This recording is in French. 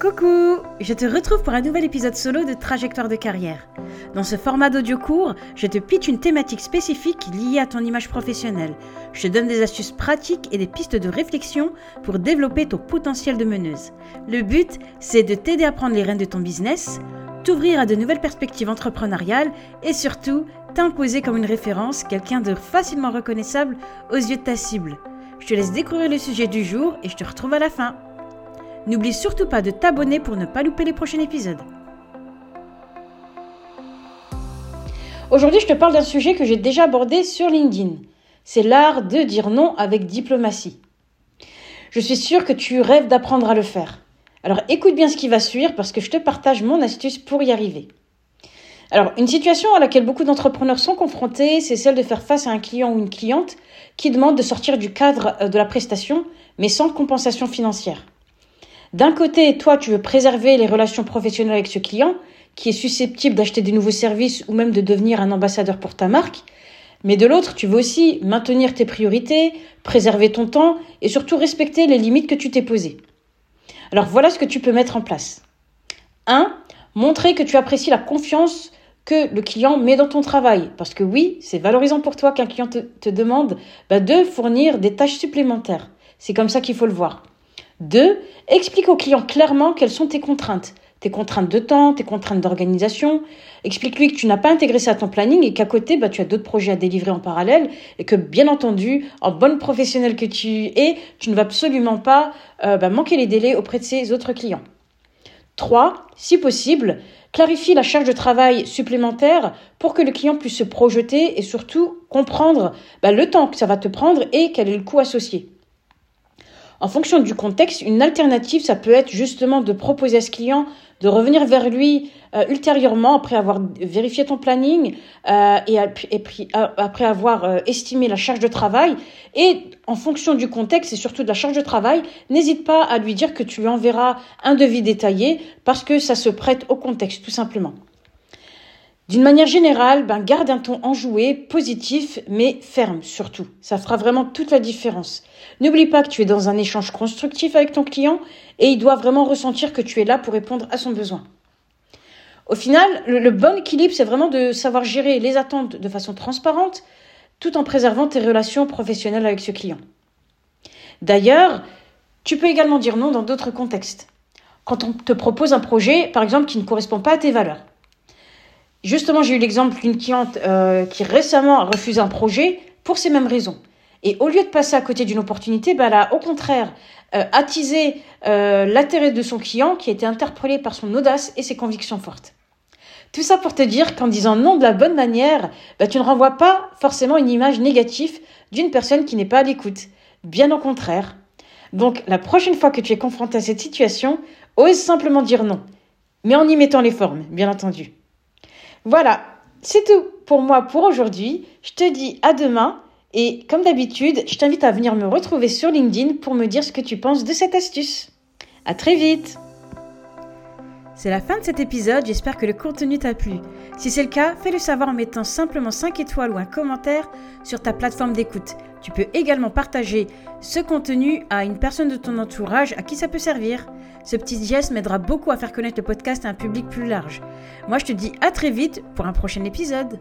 Coucou Je te retrouve pour un nouvel épisode solo de Trajectoire de carrière. Dans ce format d'audio court, je te pitch une thématique spécifique liée à ton image professionnelle. Je te donne des astuces pratiques et des pistes de réflexion pour développer ton potentiel de meneuse. Le but, c'est de t'aider à prendre les rênes de ton business, t'ouvrir à de nouvelles perspectives entrepreneuriales et surtout t'imposer comme une référence, quelqu'un de facilement reconnaissable aux yeux de ta cible. Je te laisse découvrir le sujet du jour et je te retrouve à la fin. N'oublie surtout pas de t'abonner pour ne pas louper les prochains épisodes. Aujourd'hui, je te parle d'un sujet que j'ai déjà abordé sur LinkedIn. C'est l'art de dire non avec diplomatie. Je suis sûre que tu rêves d'apprendre à le faire. Alors écoute bien ce qui va suivre parce que je te partage mon astuce pour y arriver. Alors, une situation à laquelle beaucoup d'entrepreneurs sont confrontés, c'est celle de faire face à un client ou une cliente qui demande de sortir du cadre euh, de la prestation, mais sans compensation financière. D'un côté, toi, tu veux préserver les relations professionnelles avec ce client, qui est susceptible d'acheter des nouveaux services ou même de devenir un ambassadeur pour ta marque. Mais de l'autre, tu veux aussi maintenir tes priorités, préserver ton temps et surtout respecter les limites que tu t'es posées. Alors voilà ce que tu peux mettre en place. 1. Montrer que tu apprécies la confiance que le client met dans ton travail. Parce que oui, c'est valorisant pour toi qu'un client te, demande bah, de fournir des tâches supplémentaires. C'est comme ça qu'il faut le voir. Deux, explique au client clairement quelles sont tes contraintes. Tes contraintes de temps, tes contraintes d'organisation. Explique-lui que tu n'as pas intégré ça à ton planning et qu'à côté, bah, tu as d'autres projets à délivrer en parallèle et que, bien entendu, en bonne professionnelle que tu es, tu ne vas absolument pas euh, bah, manquer les délais auprès de ces autres clients. Trois, si possible, clarifie la charge de travail supplémentaire pour que le client puisse se projeter et surtout comprendre bah, le temps que ça va te prendre et quel est le coût associé. En fonction du contexte, une alternative, ça peut être justement de proposer à ce client de revenir vers lui euh, ultérieurement après avoir vérifié ton planning euh, et, après avoir euh, estimé la charge de travail. Et en fonction du contexte et surtout de la charge de travail, n'hésite pas à lui dire que tu lui enverras un devis détaillé parce que ça se prête au contexte tout simplement. D'une manière générale, ben, garde un ton enjoué, positif, mais ferme surtout. Ça fera vraiment toute la différence. N'oublie pas que tu es dans un échange constructif avec ton client et il doit vraiment ressentir que tu es là pour répondre à son besoin. Au final, le, bon équilibre, c'est vraiment de savoir gérer les attentes de façon transparente tout en préservant tes relations professionnelles avec ce client. D'ailleurs, tu peux également dire non dans d'autres contextes. Quand on te propose un projet, par exemple, qui ne correspond pas à tes valeurs. Justement, j'ai eu l'exemple d'une cliente euh, qui récemment a refusé un projet pour ces mêmes raisons. Et au lieu de passer à côté d'une opportunité, ben, elle a au contraire euh, attisé euh, l'intérêt de son client qui a été interpellé par son audace et ses convictions fortes. Tout ça pour te dire qu'en disant non de la bonne manière, ben, tu ne renvoies pas forcément une image négative d'une personne qui n'est pas à l'écoute. Bien au contraire. Donc la prochaine fois que tu es confronté à cette situation, ose simplement dire non. Mais en y mettant les formes, bien entendu. Voilà, c'est tout pour moi pour aujourd'hui. Je te dis à demain et comme d'habitude, je t'invite à venir me retrouver sur LinkedIn pour me dire ce que tu penses de cette astuce. À très vite C'est la fin de cet épisode, j'espère que le contenu t'a plu. Si c'est le cas, fais-le savoir en mettant simplement 5 étoiles ou un commentaire sur ta plateforme d'écoute. Tu peux également partager ce contenu à une personne de ton entourage à qui ça peut servir. Ce petit geste m'aidera beaucoup à faire connaître le podcast à un public plus large. Moi, je te dis à très vite pour un prochain épisode.